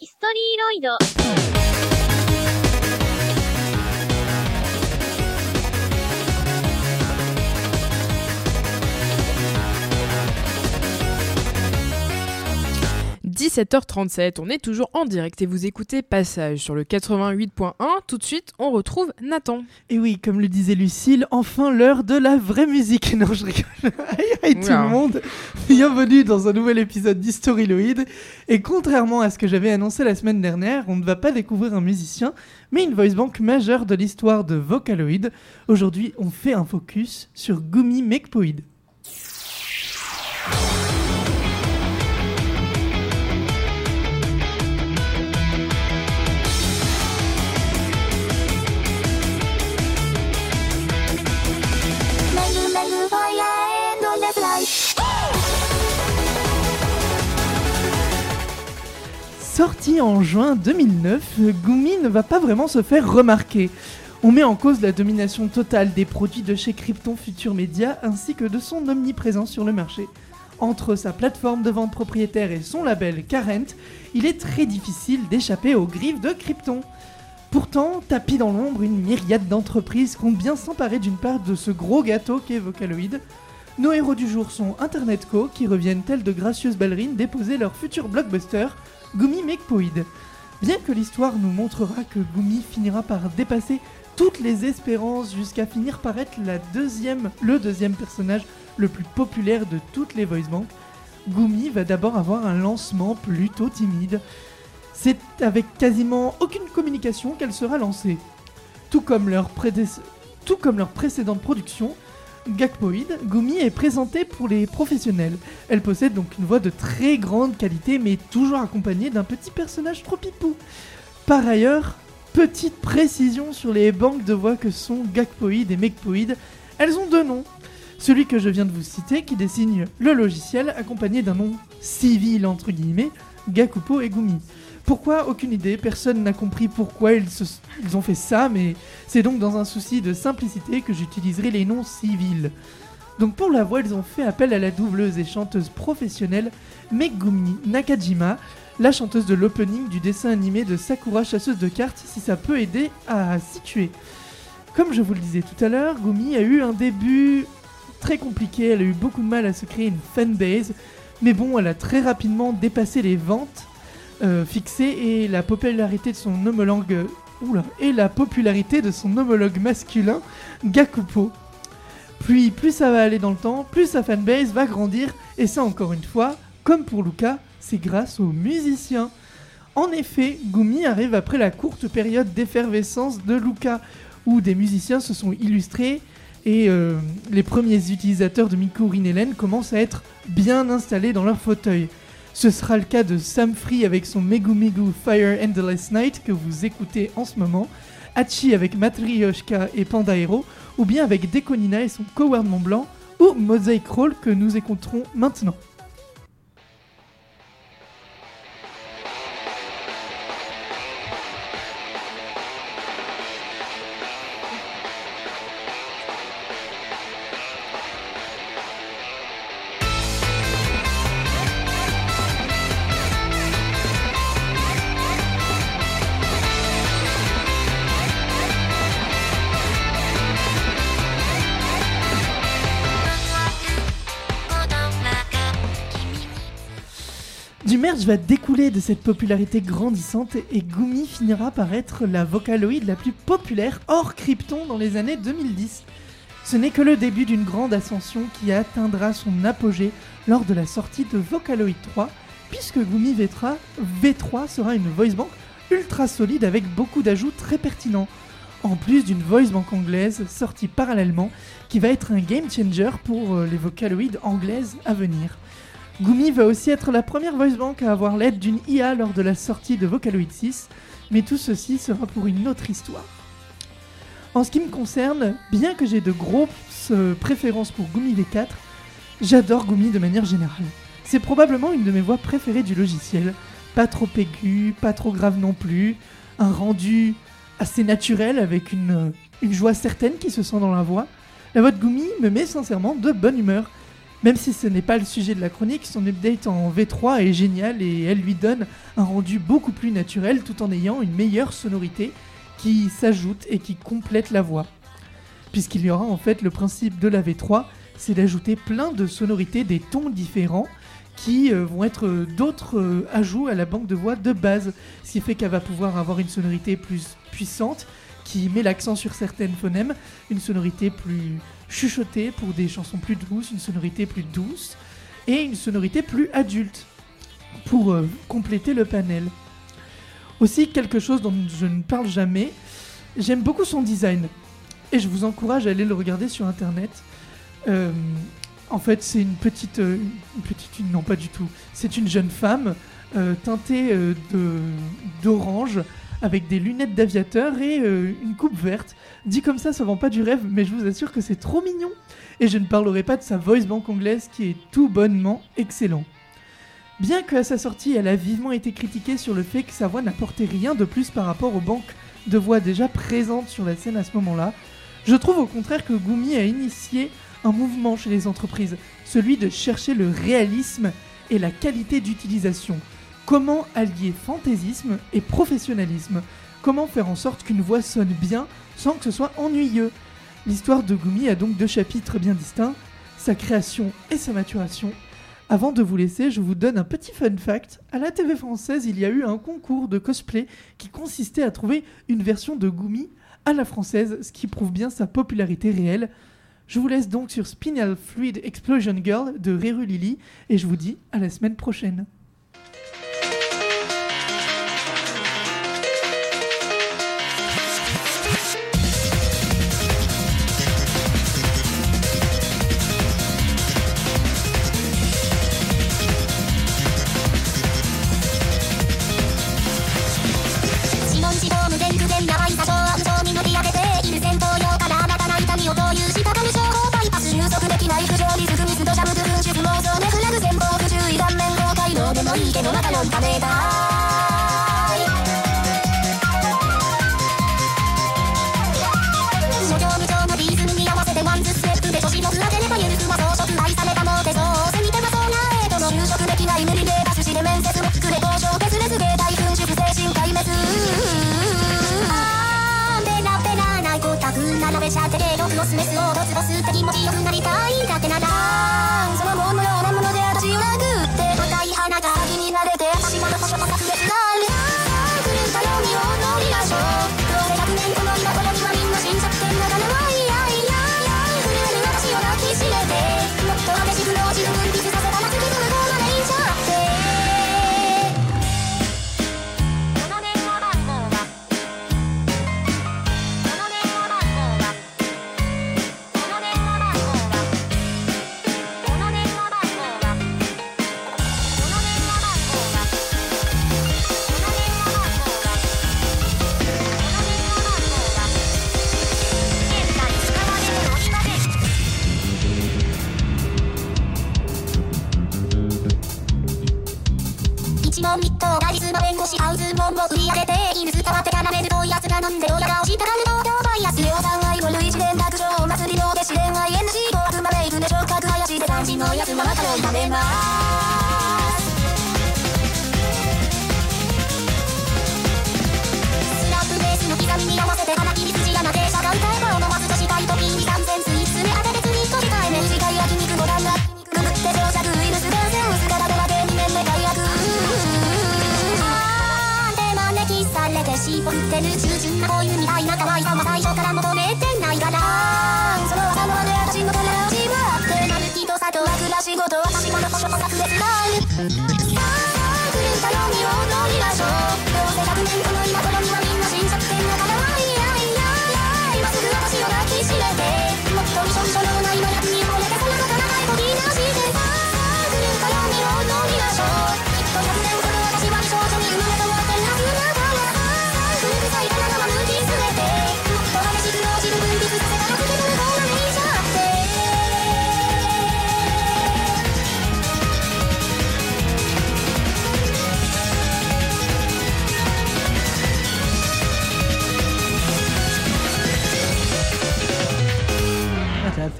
ヒストリーロイド。17h37, on est toujours en direct et vous écoutez Passage sur le 88.1. Tout de suite, on retrouve Nathan. Et oui, comme le disait Lucille, enfin l'heure de la vraie musique. Non, je rigole. Aïe, aïe, tout le monde. Bienvenue dans un nouvel épisode d'Historyloid. Et contrairement à ce que j'avais annoncé la semaine dernière, on ne va pas découvrir un musicien, mais une voice bank majeure de l'histoire de Vocaloid. Aujourd'hui, on fait un focus sur Gumi Mekpoid. Sorti en juin 2009, Gumi ne va pas vraiment se faire remarquer. On met en cause la domination totale des produits de chez Krypton Future Media ainsi que de son omniprésence sur le marché. Entre sa plateforme de vente propriétaire et son label Current, il est très difficile d'échapper aux griffes de Krypton. Pourtant, tapis dans l'ombre, une myriade d'entreprises compte bien s'emparer d'une part de ce gros gâteau qu'est Vocaloid. Nos héros du jour sont Internet Co, qui reviennent tels de gracieuses ballerines déposer leur futur blockbuster, Gumi Mekpoid. Bien que l'histoire nous montrera que Gumi finira par dépasser toutes les espérances jusqu'à finir par être le deuxième personnage le plus populaire de toutes les voice banks, Gumi va d'abord avoir un lancement plutôt timide. C'est avec quasiment aucune communication qu'elle sera lancée. Tout comme tout comme leur précédente production, Gakpoid, Gumi est présentée pour les professionnels. Elle possède donc une voix de très grande qualité, mais toujours accompagnée d'un petit personnage trop pipou. Par ailleurs, petite précision sur les banques de voix que sont Gakpoid et Mekpoid, elles ont deux noms. Celui que je viens de vous citer qui désigne le logiciel accompagné d'un nom civil entre guillemets, Gakupo et Gumi. Pourquoi Aucune idée, personne n'a compris pourquoi ils, ont fait ça, mais c'est donc dans un souci de simplicité que j'utiliserai les noms civils. Donc pour la voix, ils ont fait appel à la doubleuse et chanteuse professionnelle Megumi Nakajima, la chanteuse de l'opening du dessin animé de Sakura chasseuse de cartes, si ça peut aider à situer. Comme je vous le disais tout à l'heure, Gumi a eu un début très compliqué, elle a eu beaucoup de mal à se créer une fanbase, mais bon, elle a très rapidement dépassé les ventes euh, fixées et la popularité de son homologue et la popularité de son homologue masculin Gakupo. Puis plus ça va aller dans le temps, plus sa fanbase va grandir et ça encore une fois, comme pour Luca, c'est grâce aux musiciens. En effet, Gumi arrive après la courte période d'effervescence de Luca où des musiciens se sont illustrés et euh, les premiers utilisateurs de Miku Rinelen commencent à être bien installés dans leur fauteuil. Ce sera le cas de Sam Free avec son Megu Megu Fire Endless Night que vous écoutez en ce moment, Hachi avec Matryoshka et Panda Hero, ou bien avec Dekonina et son Coward Mont Blanc, ou Mosaic Roll que nous écouterons maintenant. Merch va découler de cette popularité grandissante et Gumi finira par être la vocaloïde la plus populaire hors Krypton dans les années 2010. Ce n'est que le début d'une grande ascension qui atteindra son apogée lors de la sortie de Vocaloid 3, puisque Gumi V3, V3 sera une voice bank ultra solide avec beaucoup d'ajouts très pertinents, en plus d'une voice bank anglaise sortie parallèlement qui va être un game changer pour euh, les vocaloïdes anglaises à venir. Gumi va aussi être la première voice bank à avoir l'aide d'une IA lors de la sortie de Vocaloid 6, mais tout ceci sera pour une autre histoire. En ce qui me concerne, bien que j'ai de grosses euh, préférences pour Gumi V4, j'adore Gumi de manière générale. C'est probablement une de mes voix préférées du logiciel. Pas trop aiguë, pas trop grave non plus, un rendu assez naturel avec une, une joie certaine qui se sent dans la voix. La voix de Gumi me met sincèrement de bonne humeur. Même si ce n'est pas le sujet de la chronique, son update en V3 est génial et elle lui donne un rendu beaucoup plus naturel tout en ayant une meilleure sonorité qui s'ajoute et qui complète la voix. Puisqu'il y aura en fait le principe de la V3, c'est d'ajouter plein de sonorités, des tons différents qui euh, vont être d'autres euh, ajouts à la banque de voix de base. Ce qui fait qu'elle va pouvoir avoir une sonorité plus puissante qui met l'accent sur certaines phonèmes, une sonorité plus chuchotée pour des chansons plus douces, une sonorité plus douce et une sonorité plus adulte pour euh, compléter le panel. Aussi quelque chose dont je ne parle jamais, j'aime beaucoup son design et je vous encourage à aller le regarder sur internet. Euh, en fait, c'est une petite, euh, une petite, non pas du tout. C'est une jeune femme teintée de d'orange avec des lunettes d'aviateur et euh, une coupe verte. Dit comme ça, ça vend pas du rêve, mais je vous assure que c'est trop mignon. Et je ne parlerai pas de sa voice bank anglaise qui est tout bonnement excellent. Bien qu'à sa sortie, elle a vivement été critiquée sur le fait que sa voix n'apportait rien de plus par rapport aux banques de voix déjà présentes sur la scène à ce moment-là, je trouve au contraire que Gumi a initié un mouvement chez les entreprises, celui de chercher le réalisme et la qualité d'utilisation. Comment allier fantaisisme et professionnalisme? Comment faire en sorte qu'une voix sonne bien sans que ce soit ennuyeux? L'histoire de Gumi a donc deux chapitres bien distincts, sa création et sa maturation. Avant de vous laisser, je vous donne un petit fun fact. À la TV française, il y a eu un concours de cosplay qui consistait à trouver une version de Gumi à la française, ce qui prouve bien sa popularité réelle. Je vous laisse donc sur Spinal Fluid Explosion Girl de Reru Lily et je vous dis à la semaine prochaine. 一問一答カリスマ弁護士ハウスモンを売り上げている伝わってからめるとやつが飲んで親が押したがる同僚バイアス量産愛を類似連絡上お祭りので試練 ING と悪魔メイクで触覚林で肝心のやつはまたの痛めますスラップベースの刻みに合わせて花切り